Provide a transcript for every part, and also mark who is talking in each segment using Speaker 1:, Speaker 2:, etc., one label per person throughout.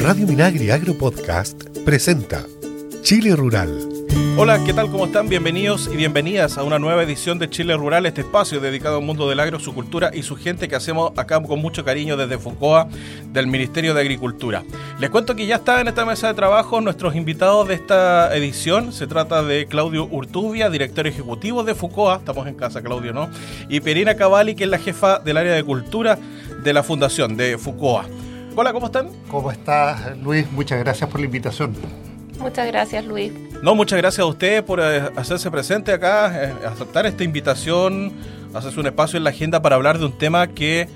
Speaker 1: Radio Minagri Agro Podcast presenta Chile Rural.
Speaker 2: Hola, ¿qué tal? ¿Cómo están? Bienvenidos y bienvenidas a una nueva edición de Chile Rural, este espacio dedicado al mundo del agro, su cultura y su gente que hacemos acá con mucho cariño desde FUCOA del Ministerio de Agricultura. Les cuento que ya está en esta mesa de trabajo nuestros invitados de esta edición. Se trata de Claudio Urtubia, director ejecutivo de FUCOA, estamos en casa Claudio, ¿no? Y Perina Cavalli, que es la jefa del área de cultura de la fundación de FUCOA. Hola, ¿cómo están?
Speaker 3: ¿Cómo estás, Luis? Muchas gracias por la invitación.
Speaker 4: Muchas gracias, Luis.
Speaker 2: No, muchas gracias a usted por eh, hacerse presente acá, eh, aceptar esta invitación, hacerse un espacio en la agenda para hablar de un tema que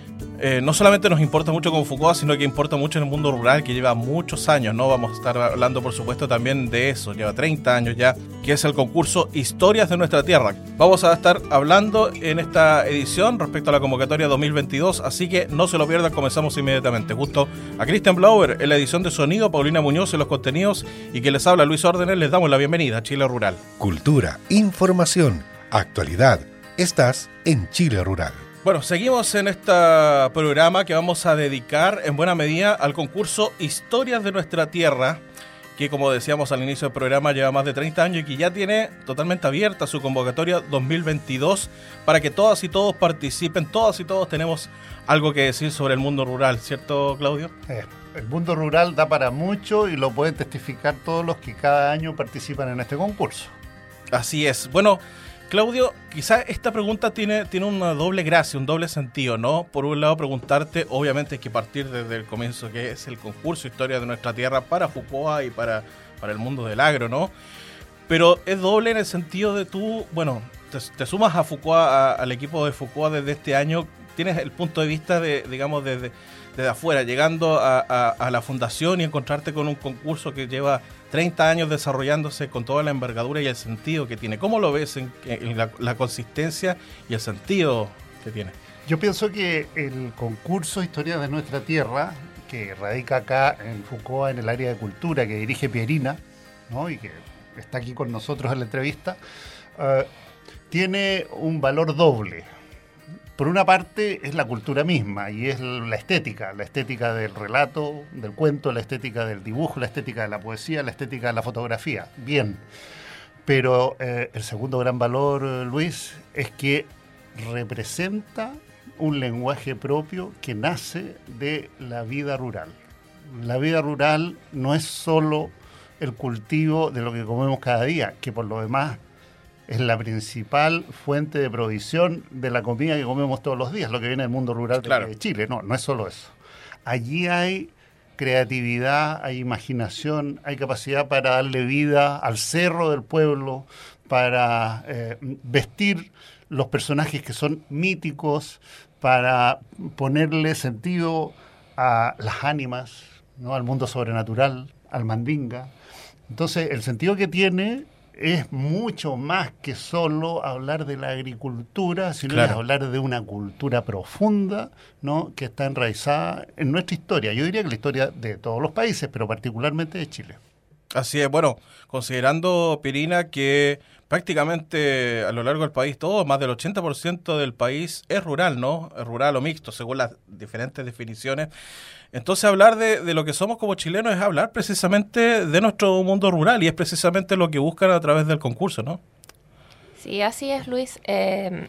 Speaker 2: eh, no solamente nos importa mucho como Foucault, sino que importa mucho en el mundo rural, que lleva muchos años, ¿no? Vamos a estar hablando, por supuesto, también de eso, lleva 30 años ya, que es el concurso Historias de nuestra Tierra. Vamos a estar hablando en esta edición respecto a la convocatoria 2022, así que no se lo pierdan, comenzamos inmediatamente. Justo a Christian Blauer en la edición de sonido, Paulina Muñoz en los contenidos y que les habla Luis Órdenes, les damos la bienvenida a Chile Rural.
Speaker 1: Cultura, información, actualidad. Estás en Chile Rural.
Speaker 2: Bueno, seguimos en este programa que vamos a dedicar en buena medida al concurso Historias de nuestra Tierra, que como decíamos al inicio del programa lleva más de 30 años y que ya tiene totalmente abierta su convocatoria 2022 para que todas y todos participen, todas y todos tenemos algo que decir sobre el mundo rural, ¿cierto Claudio?
Speaker 3: Eh, el mundo rural da para mucho y lo pueden testificar todos los que cada año participan en este concurso.
Speaker 2: Así es. Bueno, Claudio, quizás esta pregunta tiene, tiene una doble gracia, un doble sentido, ¿no? Por un lado, preguntarte, obviamente que partir desde el comienzo, que es el concurso Historia de nuestra Tierra para Foucault y para, para el mundo del agro, ¿no? Pero es doble en el sentido de tú, bueno, te, sumas a Foucault, al equipo de Foucault desde este año, tienes el punto de vista de, digamos, desde, desde afuera, llegando a, la fundación y encontrarte con un concurso que lleva 30 años desarrollándose con toda la envergadura y el sentido que tiene. ¿Cómo lo ves en, la, consistencia y el sentido que tiene?
Speaker 3: Yo pienso que el concurso Historia de nuestra Tierra, que radica acá en Foucault, en el área de cultura, que dirige Pierina, ¿no? y que está aquí con nosotros en la entrevista, eh, tiene un valor doble por una parte es la cultura misma y es la estética, la estética del relato, del cuento, la estética del dibujo, la estética de la poesía, la estética de la fotografía. Bien. Pero eh, el segundo gran valor, eh, Luis, es que representa un lenguaje propio que nace de la vida rural. La vida rural no es solo el cultivo de lo que comemos cada día, que por lo demás es la principal fuente de provisión de la comida que comemos todos los días, lo que viene del mundo rural de Chile. No, no es solo eso. Allí hay creatividad, hay imaginación, hay capacidad para darle vida al cerro del pueblo, para eh, vestir los personajes que son míticos, para ponerle sentido a las ánimas, ¿no? al mundo sobrenatural, al mandinga. Entonces, el sentido que tiene es mucho más que solo hablar de la agricultura, sino hablar de una cultura profunda ¿no? que está enraizada en nuestra historia. Yo diría que la historia de todos los países, pero particularmente de Chile.
Speaker 2: Así es, bueno, considerando, Pirina, que prácticamente a lo largo del país, todo, más del 80% del país es rural, ¿no? Es rural o mixto, según las diferentes definiciones. Entonces hablar de, lo que somos como chilenos es hablar precisamente de nuestro mundo rural y es precisamente lo que buscan a través del concurso, ¿no?
Speaker 4: Sí, así es, Luis. Em,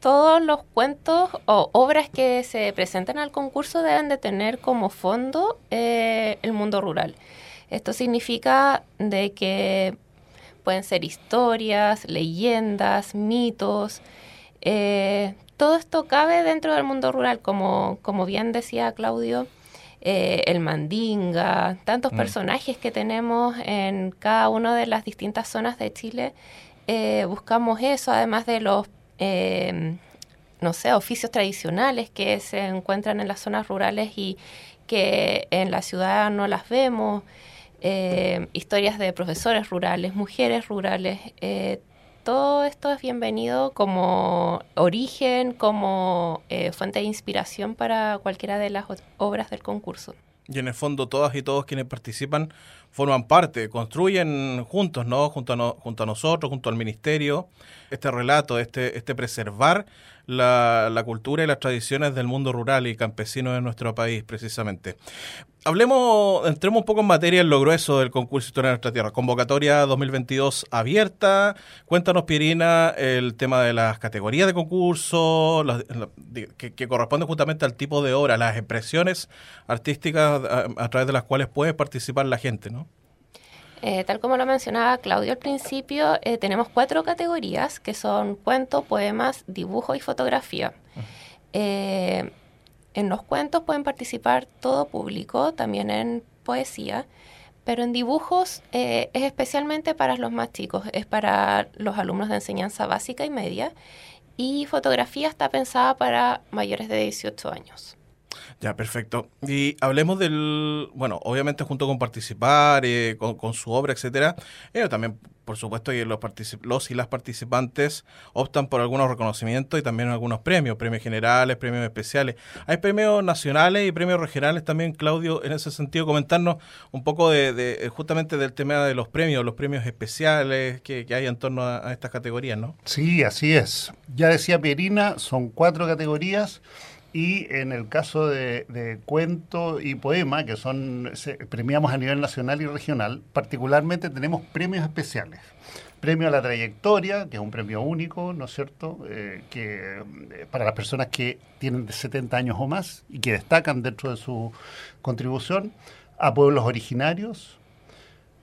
Speaker 4: todos los cuentos o obras que se presentan al concurso deben de tener como fondo eh, el mundo rural. Esto significa de que pueden ser historias, leyendas, mitos, eh, todo esto cabe dentro del mundo rural, como, como bien decía Claudio, eh, el mandinga, tantos mm. personajes que tenemos en cada una de las distintas zonas de Chile. Eh, buscamos eso, además de los, em, no sé, oficios tradicionales que se encuentran en las zonas rurales y que en la ciudad no las vemos. Eh, historias de profesores rurales, mujeres rurales, todo esto es bienvenido como origen, como eh, fuente de inspiración para cualquiera de las obras del concurso.
Speaker 2: Y en el fondo todas y todos quienes participan forman parte, construyen juntos, ¿no? Junto a, junto a nosotros, junto al ministerio, este relato, este, este preservar la, la, cultura y las tradiciones del mundo rural y campesino de nuestro país, precisamente. Hablemos, entremos un poco en materia en lo grueso del concurso Historia de nuestra Tierra. Convocatoria 2022 abierta. Cuéntanos, Pirina, el tema de las categorías de concurso, que, que, corresponde justamente al tipo de obra, las expresiones artísticas a, través de las cuales puede participar la gente, ¿no?
Speaker 4: Eh, tal como lo mencionaba Claudio al principio, eh, tenemos cuatro categorías que son cuento, poemas, dibujo y fotografía. Eh, en los cuentos pueden participar todo público, también en poesía, pero en dibujos es especialmente para los más chicos, es para los alumnos de enseñanza básica y media, y fotografía está pensada para mayores de 18 años.
Speaker 2: Ya, perfecto. Y hablemos del, bueno, obviamente junto con participar, eh, con, su obra, etcétera, ellos también, por supuesto, y los, los y las participantes optan por algunos reconocimientos y también algunos premios, premios generales, premios especiales. Hay premios nacionales y premios regionales también, Claudio, en ese sentido, comentarnos un poco de, de justamente del tema de los premios, los premios especiales que, hay en torno a, a estas categorías, ¿no?
Speaker 3: Sí, así es. Ya decía Pierina, son cuatro categorías y en el caso de, cuento y poema, que son premiamos a nivel nacional y regional, particularmente tenemos premios especiales. Premio a la trayectoria, que es un premio único, ¿no es cierto? Eh, que eh, para las personas que tienen de 70 años o más y que destacan dentro de su contribución. A pueblos originarios,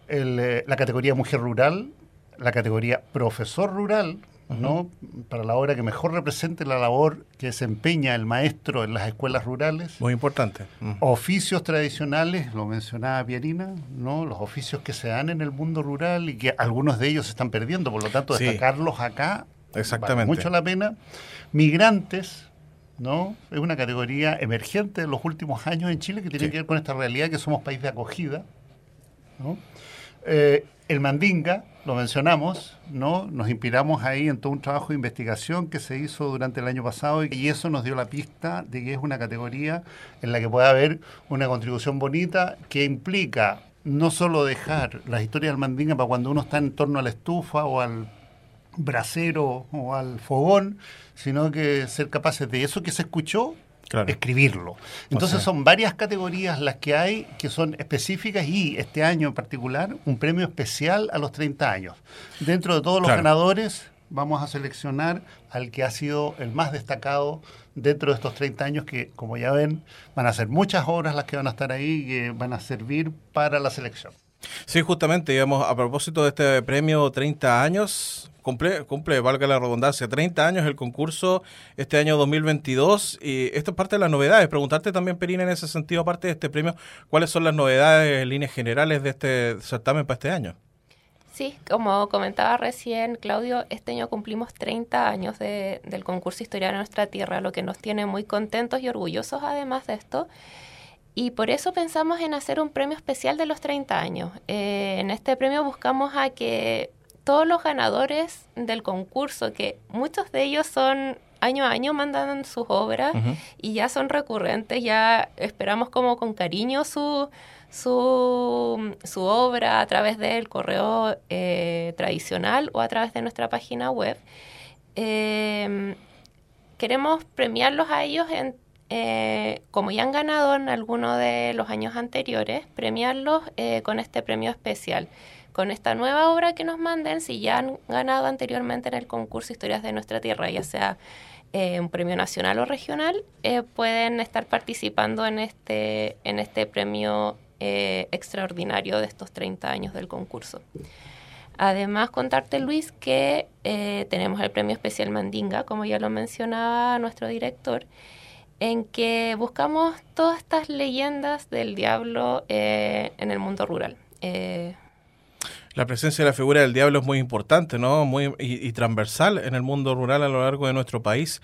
Speaker 3: eh, la categoría mujer rural, la categoría profesor rural, ¿no? Para la obra que mejor represente la labor que desempeña el maestro en las escuelas rurales.
Speaker 2: Muy importante.
Speaker 3: Oficios tradicionales, lo mencionaba Pierina, ¿no? Los oficios que se dan en el mundo rural y que algunos de ellos se están perdiendo, por lo tanto, destacarlos acá
Speaker 2: Exactamente.
Speaker 3: vale mucho la pena. Migrantes, ¿no? Es una categoría emergente de los últimos años en Chile que tiene que ver con esta realidad que somos país de acogida, ¿no? Eh, el Mandinga, lo mencionamos, ¿no? Nos inspiramos ahí en todo un trabajo de investigación que se hizo durante el año pasado y eso nos dio la pista de que es una categoría en la que puede haber una contribución bonita que implica no solo dejar las historias del Mandinga para cuando uno está en torno a la estufa o al brasero o al fogón, sino que ser capaces de eso que se escuchó escribirlo. Entonces son varias categorías las que hay que son específicas y este año en particular un premio especial a los 30 años. Dentro de todos los ganadores vamos a seleccionar al que ha sido el más destacado dentro de estos 30 años que, como ya ven, van a ser muchas obras las que van a estar ahí y que van a servir para la selección.
Speaker 2: Sí, justamente, digamos, a propósito de este premio 30 años, cumple, valga la redundancia, 30 años el concurso este año 2022 y esto es parte de las novedades. Preguntarte también, Perina, en ese sentido, aparte de este premio, ¿cuáles son las novedades en líneas generales de este certamen para este año?
Speaker 4: Sí, como comentaba recién Claudio, este año cumplimos 30 años del concurso Historia de nuestra Tierra, lo que nos tiene muy contentos y orgullosos además de esto. Y por eso pensamos en hacer un premio especial de los 30 años. Eh, en este premio buscamos a que todos los ganadores del concurso, que muchos de ellos son año a año mandan sus obras y ya son recurrentes, ya esperamos como con cariño su, su, su obra a través del correo eh, tradicional o a través de nuestra página web. Em, queremos premiarlos a ellos en, eh, como ya han ganado en alguno de los años anteriores, premiarlos eh, con este premio especial con esta nueva obra que nos manden, si ya han ganado anteriormente en el concurso Historias de nuestra Tierra, ya sea eh, un premio nacional o regional, eh, pueden estar participando en este, en este premio eh, extraordinario de estos 30 años del concurso. Además, contarte, Luis, que tenemos el premio especial Mandinga, como ya lo mencionaba nuestro director, en que buscamos todas estas leyendas del diablo en el mundo rural
Speaker 2: la presencia de la figura del diablo es muy importante, ¿no? Muy y, transversal en el mundo rural a lo largo de nuestro país.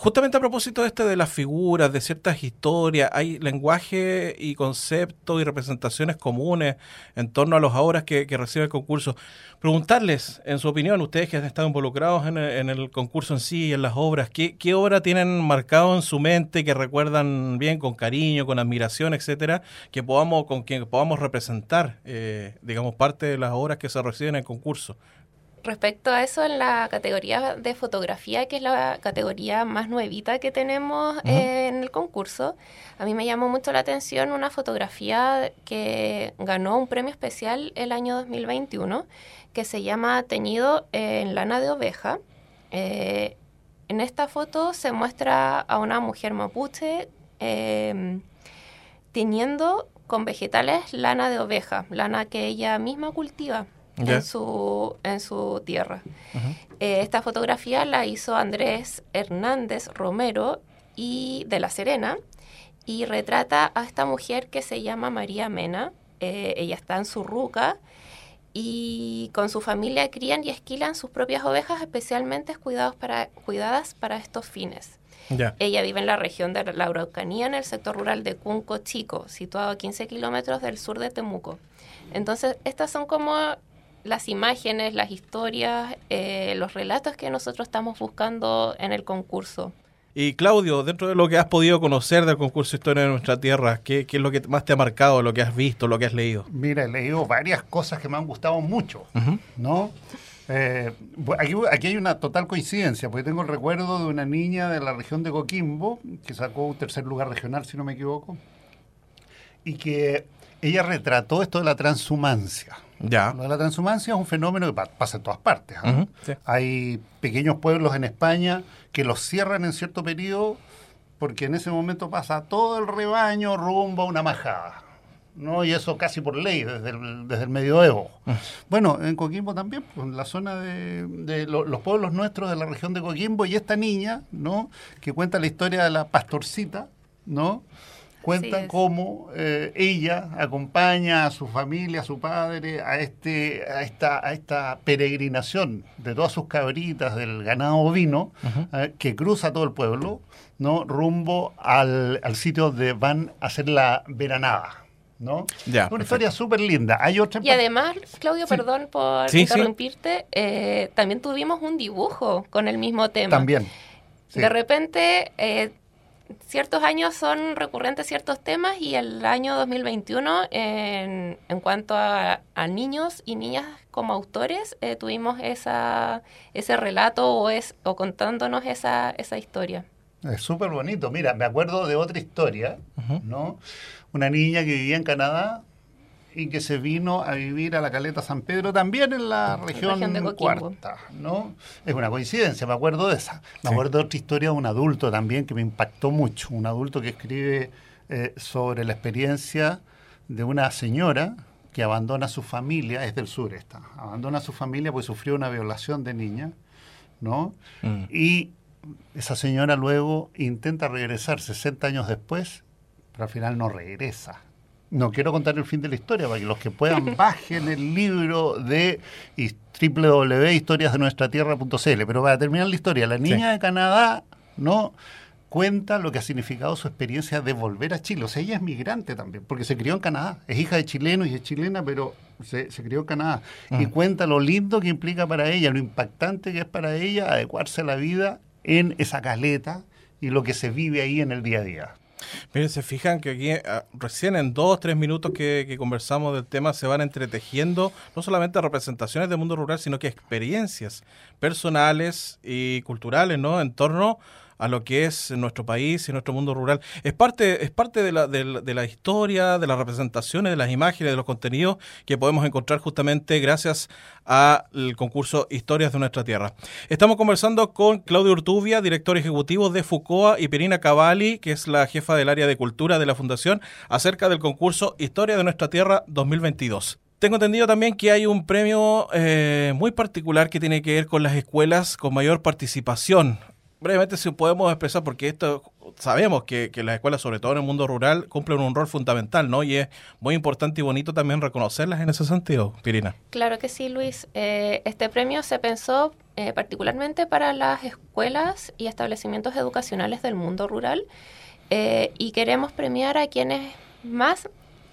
Speaker 2: Justamente a propósito de este de las figuras, de ciertas historias, hay lenguaje y conceptos y representaciones comunes en torno a las obras que, recibe el concurso. Preguntarles, en su opinión, ustedes que han estado involucrados en el, concurso en sí y en las obras, ¿qué, ¿qué, obra tienen marcado en su mente que recuerdan bien, con cariño, con admiración, etcétera, que podamos, con quien podamos representar, eh, digamos, parte de las obras que se reciben en el concurso?
Speaker 4: Respecto a eso, en la categoría de fotografía, que es la categoría más nuevita que tenemos en el concurso, a mí me llamó mucho la atención una fotografía que ganó un premio especial el año 2021, que se llama Teñido en lana de oveja. Eh, en esta foto se muestra a una mujer mapuche eh, teñiendo con vegetales lana de oveja, lana que ella misma cultiva en, su, en su tierra. Eh, esta fotografía la hizo Andrés Hernández Romero y de La Serena y retrata a esta mujer que se llama María Mena. Eh, ella está en su ruca y con su familia crían y esquilan sus propias ovejas especialmente cuidados para, cuidadas para estos fines. Ella vive en la región de la Araucanía, en el sector rural de Cunco Chico, situado a 15 kilómetros del sur de Temuco. Entonces, estas son como las imágenes, las historias, eh, los relatos que nosotros estamos buscando en el concurso.
Speaker 2: Y Claudio, dentro de lo que has podido conocer del concurso Historia de nuestra Tierra, ¿qué, es lo que más te ha marcado, lo que has visto, lo que has leído?
Speaker 3: Mira, he leído varias cosas que me han gustado mucho, ¿no? Eh, aquí, aquí, hay una total coincidencia, porque tengo el recuerdo de una niña de la región de Coquimbo, que sacó un tercer lugar regional, si no me equivoco, y que ella retrató esto de la transhumancia.
Speaker 2: Ya.
Speaker 3: Lo de la transhumancia es un fenómeno que pasa en todas partes. ¿ah? Hay pequeños pueblos en España que los cierran en cierto periodo porque en ese momento pasa todo el rebaño rumbo a una majada. ¿no? Y eso casi por ley, desde el, desde el medioevo. Mm. Bueno, en Coquimbo también, pues, en la zona de, los pueblos nuestros de la región de Coquimbo, y esta niña, ¿no? Que cuenta la historia de la pastorcita, ¿no? Cuenta cómo eh, ella acompaña a su familia, a su padre, a, este, a, esta, a esta peregrinación de todas sus cabritas del ganado ovino, eh, que cruza todo el pueblo, ¿no? rumbo al, al sitio donde van a hacer la veranada. ¿no? Una historia súper linda. Hay otra
Speaker 4: y además, Claudio, perdón por interrumpirte, eh, también tuvimos un dibujo con el mismo tema.
Speaker 3: También.
Speaker 4: De repente, eh, ciertos años son recurrentes ciertos temas y el año 2021, en, en cuanto a, niños y niñas como autores, eh, tuvimos esa, ese relato o, es, o contándonos esa, esa historia.
Speaker 3: Es súper bonito. Mira, me acuerdo de otra historia, ¿no? una niña que vivía en Canadá y que se vino a vivir a la Caleta San Pedro también en la región, de Cuarta, ¿no? Es una coincidencia, me acuerdo de esa. Me acuerdo de otra historia de un adulto también que me impactó mucho, un adulto que escribe eh, sobre la experiencia de una señora que abandona a su familia, es del sur esta, abandona a su familia porque sufrió una violación de niña, ¿no? Mm. Y esa señora luego intenta regresar 60 años después pero al final no regresa. No quiero contar el fin de la historia para que los que puedan bajen el libro de www.historiasdenuestratierra.cl. Pero para terminar la historia, la niña de Canadá no cuenta lo que ha significado su experiencia de volver a Chile. O sea, ella es migrante también, porque se crió en Canadá. Es hija de chilenos y es chilena, pero se, crió en Canadá. Y mm. cuenta lo lindo que implica para ella, lo impactante que es para ella adecuarse a la vida en esa caleta y lo que se vive ahí en el día a día.
Speaker 2: Miren, se fijan que aquí ah, recién en dos o tres minutos que, conversamos del tema se van entretejiendo no solamente representaciones del mundo rural, sino que experiencias personales y culturales, ¿no? En torno a lo que es nuestro país y nuestro mundo rural. Es parte, es parte de, la, de, la historia, de las representaciones, de las imágenes, de los contenidos que podemos encontrar justamente gracias al concurso Historias de nuestra Tierra. Estamos conversando con Claudio Urtubia, director ejecutivo de FUCOA, y Perina Cavalli, que es la jefa del área de cultura de la Fundación, acerca del concurso Historia de nuestra Tierra 2022. Tengo entendido también que hay un premio eh, muy particular que tiene que ver con las escuelas con mayor participación brevemente si podemos expresar, porque esto sabemos que, las escuelas, sobre todo en el mundo rural, cumplen un rol fundamental, ¿no? Y es muy importante y bonito también reconocerlas en ese sentido, Pirina.
Speaker 4: Claro que sí, Luis. Eh, este premio se pensó eh, particularmente para las escuelas y establecimientos educacionales del mundo rural eh, y queremos premiar a quienes más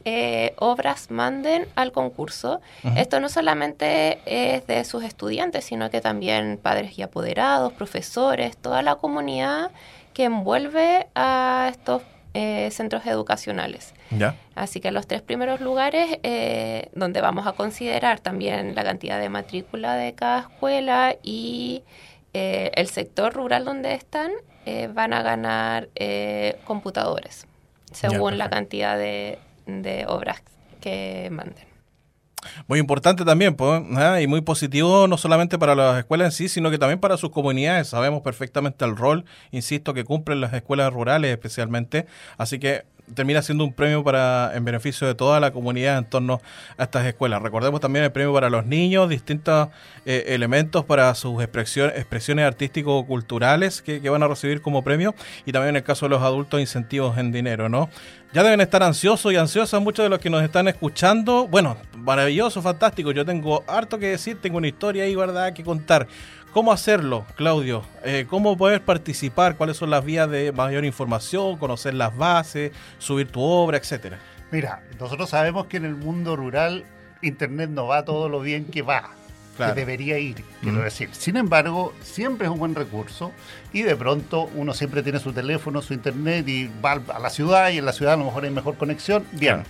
Speaker 4: eh, obras manden al concurso. Esto no solamente es de sus estudiantes, sino que también padres y apoderados, profesores, toda la comunidad que envuelve a estos eh, centros educacionales.
Speaker 2: Ya.
Speaker 4: Así que los tres primeros lugares eh, donde vamos a considerar también la cantidad de matrícula de cada escuela y eh, el sector rural donde están, eh, van a ganar eh, computadores, según la
Speaker 2: perfecto.
Speaker 4: cantidad de, de obras que manden.
Speaker 2: Muy importante también, pues, ¿ah? y muy positivo no solamente para las escuelas en sí, sino que también para sus comunidades. Sabemos perfectamente el rol, insisto, que cumplen las escuelas rurales especialmente. Así que termina siendo un premio para en beneficio de toda la comunidad en torno a estas escuelas. Recordemos también el premio para los niños, distintos eh, elementos para sus expresiones, expresiones artístico-culturales que, van a recibir como premio y también en el caso de los adultos incentivos en dinero, ¿no? Ya deben estar ansiosos y ansiosas muchos de los que nos están escuchando. Bueno, maravilloso, fantástico. Yo tengo harto que decir, tengo una historia ahí, ¿verdad?, que contar. ¿Cómo hacerlo, Claudio? Eh, ¿Cómo poder participar? ¿Cuáles son las vías de mayor información? ¿Conocer las bases? ¿Subir tu obra, etcétera?
Speaker 3: Mira, nosotros sabemos que en el mundo rural Internet no va todo lo bien que va,
Speaker 2: Claro.
Speaker 3: que debería ir, quiero
Speaker 2: Mm.
Speaker 3: decir. Sin embargo, siempre es un buen recurso y de pronto uno siempre tiene su teléfono, su Internet y va a la ciudad y en la ciudad a lo mejor hay mejor conexión. Bien.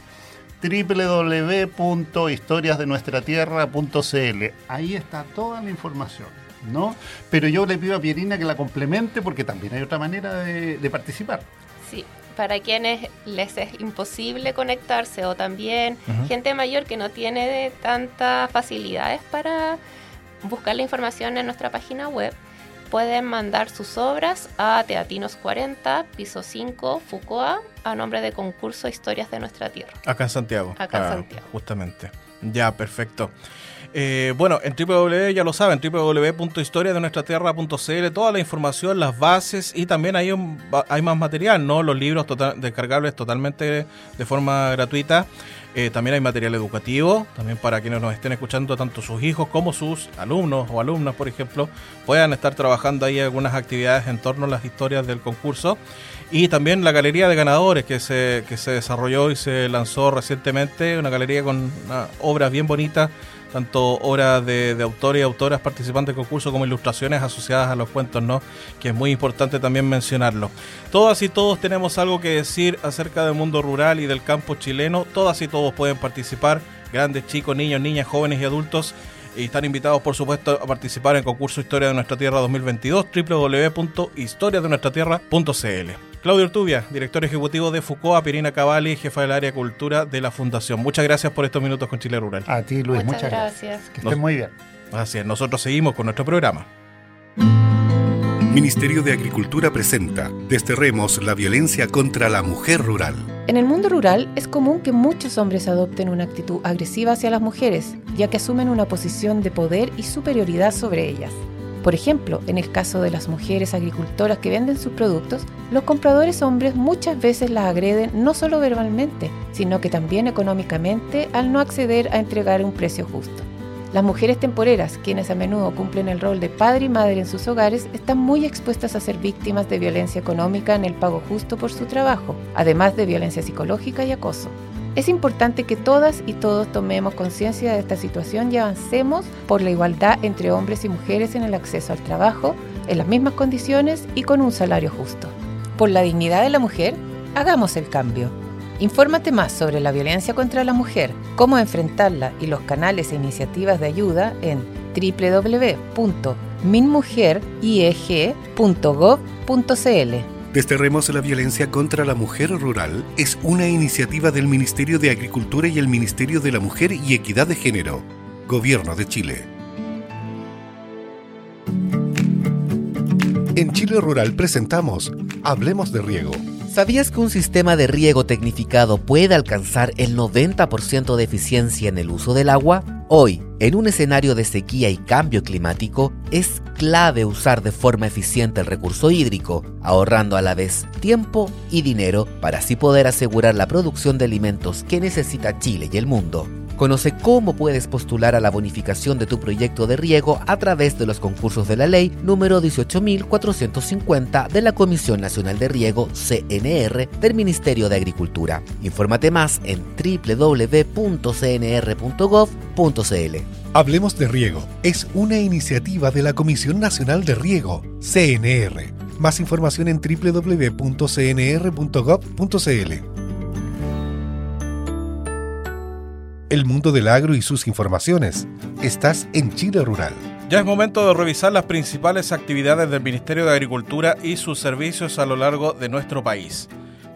Speaker 3: www.historiasdenuestratierra.cl Ahí está toda la información, ¿no? Pero yo le pido a Pierina que la complemente porque también hay otra manera de, de participar.
Speaker 4: Sí, para quienes les es imposible conectarse o también gente mayor que no tiene de tantas facilidades para buscar la información en nuestra página web, pueden mandar sus obras a Teatinos 40, piso 5, Fucoa, a nombre de concurso Historias de nuestra Tierra.
Speaker 2: Acá en Santiago.
Speaker 4: Acá en
Speaker 2: Ah,
Speaker 4: Santiago.
Speaker 2: Justamente. Ya, perfecto. Eh, bueno, en www, ya lo saben, www.historiadenuestratierra.cl, toda la información, las bases y también hay, un- hay más material, ¿no? Los libros total- descargables totalmente de forma gratuita. Eh, también hay material educativo, también para quienes nos estén escuchando, tanto sus hijos como sus alumnos o alumnas, por ejemplo, puedan estar trabajando ahí algunas actividades en torno a las historias del concurso. Y también la galería de ganadores que se, que se desarrolló y se lanzó recientemente, una galería con obras bien bonitas, tanto obras de, autores y autoras participantes del concurso como ilustraciones asociadas a los cuentos, ¿no? Que es muy importante también mencionarlo. Todas y todos tenemos algo que decir acerca del mundo rural y del campo chileno. Todas y todos pueden participar, grandes, chicos, niños, niñas, jóvenes y adultos. Y están invitados, por supuesto, a participar en el concurso Historia de Nuestra Tierra 2022, www.historiadenuestratierra.cl. Claudio Urtubia, director ejecutivo de Foucault, Pirina Cavalli, jefa del área cultura de la Fundación. Muchas gracias por estos minutos con Chile Rural.
Speaker 3: A ti, Luis,
Speaker 4: Muchas
Speaker 3: muchas, gracias.
Speaker 4: gracias.
Speaker 3: Que
Speaker 2: Nos-
Speaker 3: estés muy bien.
Speaker 2: Así es, nosotros seguimos con nuestro programa.
Speaker 1: Ministerio de Agricultura presenta Desterremos la violencia contra la mujer rural.
Speaker 5: En el mundo rural es común que muchos hombres adopten una actitud agresiva hacia las mujeres, ya que asumen una posición de poder y superioridad sobre ellas. Por ejemplo, en el caso de las mujeres agricultoras que venden sus productos, los compradores hombres muchas veces las agreden no solo verbalmente, sino que también económicamente al no acceder a entregar un precio justo. Las mujeres temporeras, quienes a menudo cumplen el rol de padre y madre en sus hogares, están muy expuestas a ser víctimas de violencia económica en el pago justo por su trabajo, además de violencia psicológica y acoso. Es importante que todas y todos tomemos conciencia de esta situación y avancemos por la igualdad entre hombres y mujeres en el acceso al trabajo, en las mismas condiciones y con un salario justo. Por la dignidad de la mujer, hagamos el cambio. Infórmate más sobre la violencia contra la mujer, cómo enfrentarla y los canales e iniciativas de ayuda en www.minmujerieg.gov.cl.
Speaker 1: Desterremos la violencia contra la mujer rural es una iniciativa del Ministerio de Agricultura y el Ministerio de la Mujer y Equidad de Género, Gobierno de Chile. En Chile Rural presentamos Hablemos de Riego.
Speaker 6: ¿Sabías que un sistema de riego tecnificado puede alcanzar el 90% de eficiencia en el uso del agua? Hoy, en un escenario de sequía y cambio climático, es clave usar de forma eficiente el recurso hídrico, ahorrando a la vez tiempo y dinero para así poder asegurar la producción de alimentos que necesita Chile y el mundo. Conoce cómo puedes postular a la bonificación de tu proyecto de riego a través de los concursos de la ley número 18.450 de la Comisión Nacional de Riego CNR del Ministerio de Agricultura. Infórmate más en www.cnr.gov.cl.
Speaker 1: Hablemos de Riego es una iniciativa de la Comisión Nacional de Riego, CNR, Más información en www.cnr.gov.cl. El mundo del agro y sus informaciones. Estás en Chile Rural.
Speaker 2: Ya es momento de revisar las principales actividades del Ministerio de Agricultura y sus servicios a lo largo de nuestro país.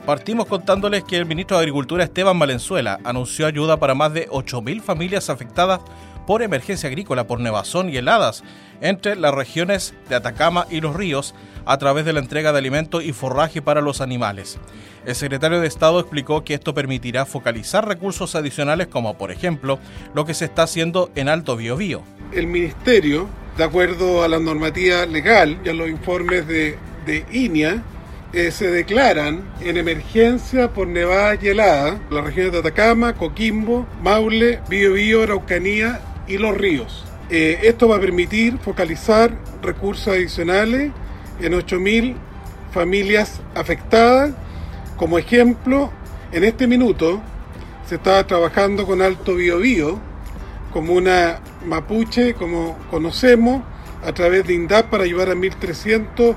Speaker 2: Partimos contándoles que el ministro de Agricultura Esteban Valenzuela anunció ayuda para más de 8.000 familias afectadas por emergencia agrícola por nevazón y heladas entre las regiones de Atacama y Los Ríos a través de la entrega de alimentos y forraje para los animales. El secretario de Estado explicó que esto permitirá focalizar recursos adicionales como por ejemplo lo que se está haciendo en Alto Biobío.
Speaker 7: El ministerio, de acuerdo a la normativa legal y a los informes de, de INIA, eh, se declaran en emergencia por nevada y helada las regiones de Atacama, Coquimbo, Maule, Biobío, Araucanía y Los Ríos. Eh, esto va a permitir focalizar recursos adicionales en 8.000 familias afectadas. Como ejemplo, en este minuto se está trabajando con Alto Biobío, como una mapuche, como conocemos, a través de INDAP para ayudar a 1.300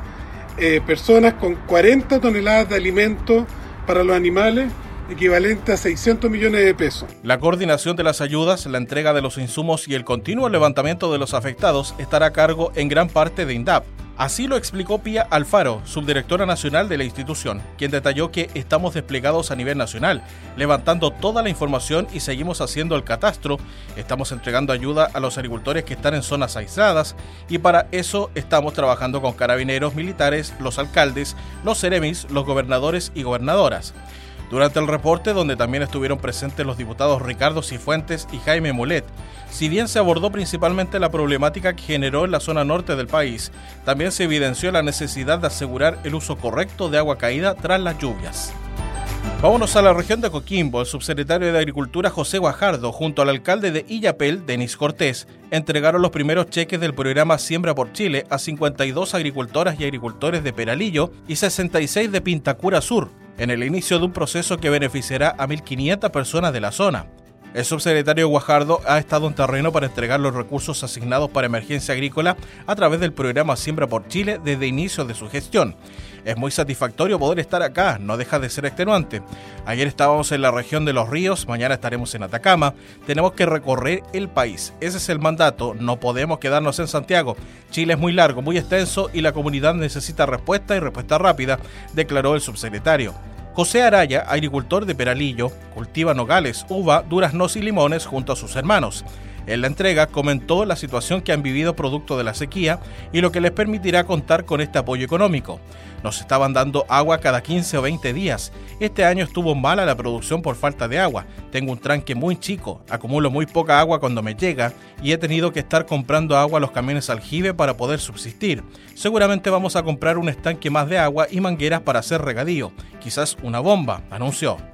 Speaker 7: eh, personas con 40 toneladas de alimentos para los animales equivalente a 600 millones de pesos.
Speaker 2: La coordinación de las ayudas, la entrega de los insumos y el continuo levantamiento de los afectados estará a cargo en gran parte de INDAP, Así lo explicó Pía Alfaro, subdirectora nacional de la institución, quien detalló que estamos desplegados a nivel nacional, levantando toda la información y seguimos haciendo el catastro, estamos entregando ayuda a los agricultores que están en zonas aisladas y para eso estamos trabajando con carabineros militares, los alcaldes, los seremis, los gobernadores y gobernadoras. Durante el reporte, donde también estuvieron presentes los diputados Ricardo Cifuentes y Jaime Mulet, si bien se abordó principalmente la problemática que generó en la zona norte del país, también se evidenció la necesidad de asegurar el uso correcto de agua caída tras las lluvias. Vámonos a la región de Coquimbo. El subsecretario de Agricultura José Guajardo, junto al alcalde de Illapel, Denis Cortés, entregaron los primeros cheques del programa Siembra por Chile a 52 agricultoras y agricultores de Peralillo y 66 de Pintacura Sur, en el inicio de un proceso que beneficiará a 1.500 personas de la zona. El subsecretario Guajardo ha estado en terreno para entregar los recursos asignados para emergencia agrícola a través del programa Siembra por Chile desde inicio de su gestión. Es muy satisfactorio poder estar acá, no deja de ser extenuante. Ayer estábamos en la región de los ríos, mañana estaremos en Atacama. Tenemos que recorrer el país. Ese es el mandato, no podemos quedarnos en Santiago. Chile es muy largo, muy extenso y la comunidad necesita respuesta y respuesta rápida, declaró el subsecretario. José Araya, agricultor de Peralillo, cultiva nogales, uva, duraznos y limones junto a sus hermanos. En la entrega comentó la situación que han vivido producto de la sequía y lo que les permitirá contar con este apoyo económico. Nos estaban dando agua cada 15 o 20 días. Este año estuvo mala la producción por falta de agua. Tengo un tranque muy chico, acumulo muy poca agua cuando me llega y he tenido que estar comprando agua a los camiones aljibe para poder subsistir. Seguramente vamos a comprar un estanque más de agua y mangueras para hacer regadío, quizás una bomba, anunció.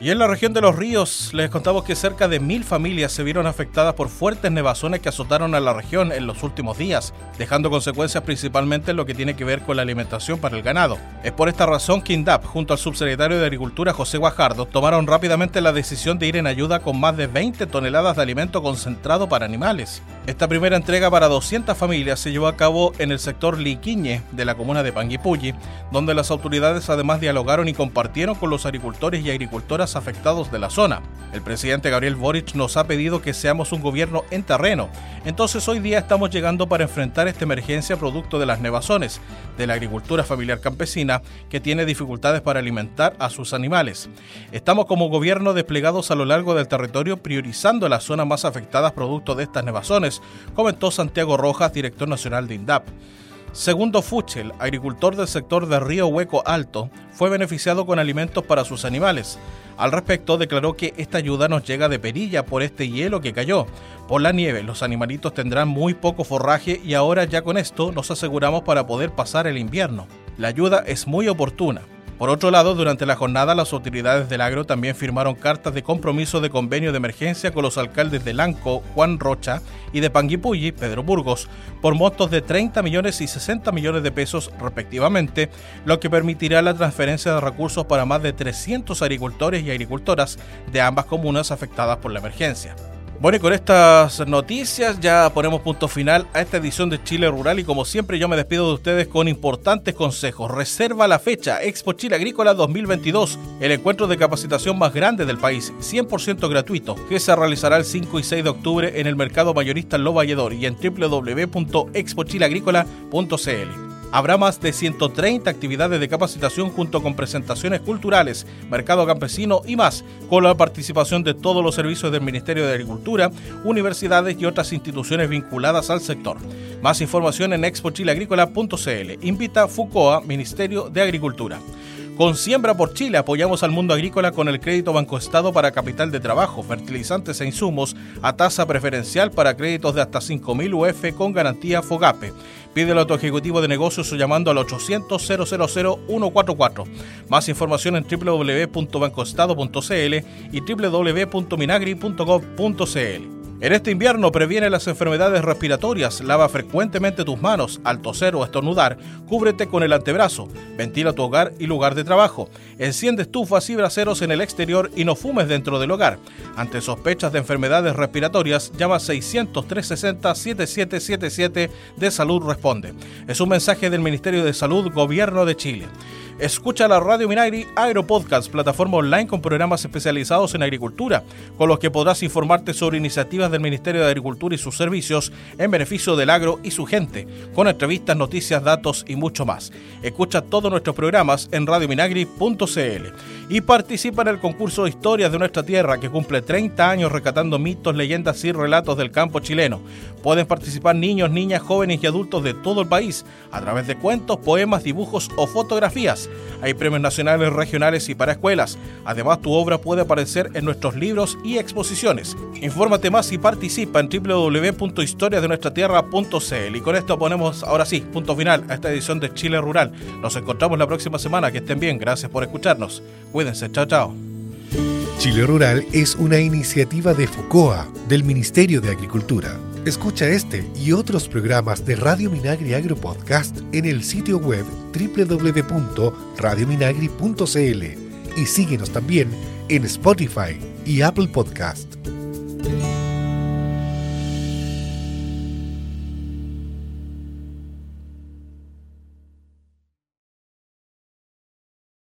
Speaker 2: Y en la región de los ríos les contamos que cerca de mil familias se vieron afectadas por fuertes nevazones que azotaron a la región en los últimos días, dejando consecuencias principalmente en lo que tiene que ver con la alimentación para el ganado. Es por esta razón que INDAP, junto al subsecretario de Agricultura José Guajardo, tomaron rápidamente la decisión de ir en ayuda con más de 20 toneladas de alimento concentrado para animales. Esta primera entrega para 200 familias se llevó a cabo en el sector Liquiñe de la comuna de Panguipulli, donde las autoridades además dialogaron y compartieron con los agricultores y agricultoras afectados de la zona. El presidente Gabriel Boric nos ha pedido que seamos un gobierno en terreno. Entonces hoy día estamos llegando para enfrentar esta emergencia producto de las nevazones, de la agricultura familiar campesina que tiene dificultades para alimentar a sus animales. Estamos como gobierno desplegados a lo largo del territorio priorizando las zonas más afectadas producto de estas nevazones, comentó Santiago Rojas, director nacional de INDAP. Segundo Fuchel, agricultor del sector de Río Hueco Alto, fue beneficiado con alimentos para sus animales. Al respecto, declaró que esta ayuda nos llega de perilla por este hielo que cayó. Por la nieve, los animalitos tendrán muy poco forraje y ahora ya con esto nos aseguramos para poder pasar el invierno. La ayuda es muy oportuna. Por otro lado, durante la jornada, las autoridades del agro también firmaron cartas de compromiso de convenio de emergencia con los alcaldes de Lanco, Juan Rocha, y de Panguipulli, Pedro Burgos, por montos de 30 millones y 60 millones de pesos respectivamente, lo que permitirá la transferencia de recursos para más de 300 agricultores y agricultoras de ambas comunas afectadas por la emergencia. Bueno, y con estas noticias ya ponemos punto final a esta edición de Chile Rural y como siempre yo me despido de ustedes con importantes consejos. Reserva la fecha Expo Chile Agrícola 2022, el encuentro de capacitación más grande del país, 100% gratuito, que se realizará el 5 y 6 de octubre en el mercado mayorista en Lo Valledor y en www.expochileagrícola.cl. Habrá más de 130 actividades de capacitación junto con presentaciones culturales, mercado campesino y más, con la participación de todos los servicios del Ministerio de Agricultura, universidades y otras instituciones vinculadas al sector. Más información en expochileagrícola.cl. Invita FUCOA, Ministerio de Agricultura. Con Siembra por Chile apoyamos al mundo agrícola con el crédito Banco Estado para capital de trabajo, fertilizantes e insumos a tasa preferencial para créditos de hasta 5.000 UF con garantía FOGAPE. Pídelo a tu ejecutivo de negocios o llamando al 800 000 144. Más información en www.bancoestado.cl y www.minagri.gov.cl. En este invierno previene las enfermedades respiratorias, lava frecuentemente tus manos, al toser o estornudar, cúbrete con el antebrazo, ventila tu hogar y lugar de trabajo, enciende estufas y braseros en el exterior y no fumes dentro del hogar. Ante sospechas de enfermedades respiratorias, llama 600-360-7777 de Salud Responde. Es un mensaje del Ministerio de Salud, Gobierno de Chile. Escucha la Radio Minagri Agropodcast, plataforma online con programas especializados en agricultura, con los que podrás informarte sobre iniciativas del Ministerio de Agricultura y sus servicios en beneficio del agro y su gente, con entrevistas, noticias, datos y mucho más. Escucha todos nuestros programas en radiominagri.cl y participa en el concurso de historias de nuestra tierra que cumple 30 años rescatando mitos, leyendas y relatos del campo chileno. Pueden participar niños, niñas, jóvenes y adultos de todo el país a través de cuentos, poemas, dibujos o fotografías. Hay premios nacionales, regionales y para escuelas. Además, tu obra puede aparecer en nuestros libros y exposiciones. Infórmate más participa en www.historiasdenuestratierra.cl. Y con esto ponemos ahora sí, punto final a esta edición de Chile Rural. Nos encontramos la próxima semana. Que estén bien. Gracias por escucharnos. Cuídense. Chao, chao.
Speaker 1: Chile Rural es una iniciativa de FOCOA, del Ministerio de Agricultura. Escucha este y otros programas de Radio Minagri Agro Podcast en el sitio web www.radiominagri.cl y síguenos también en Spotify y Apple Podcast.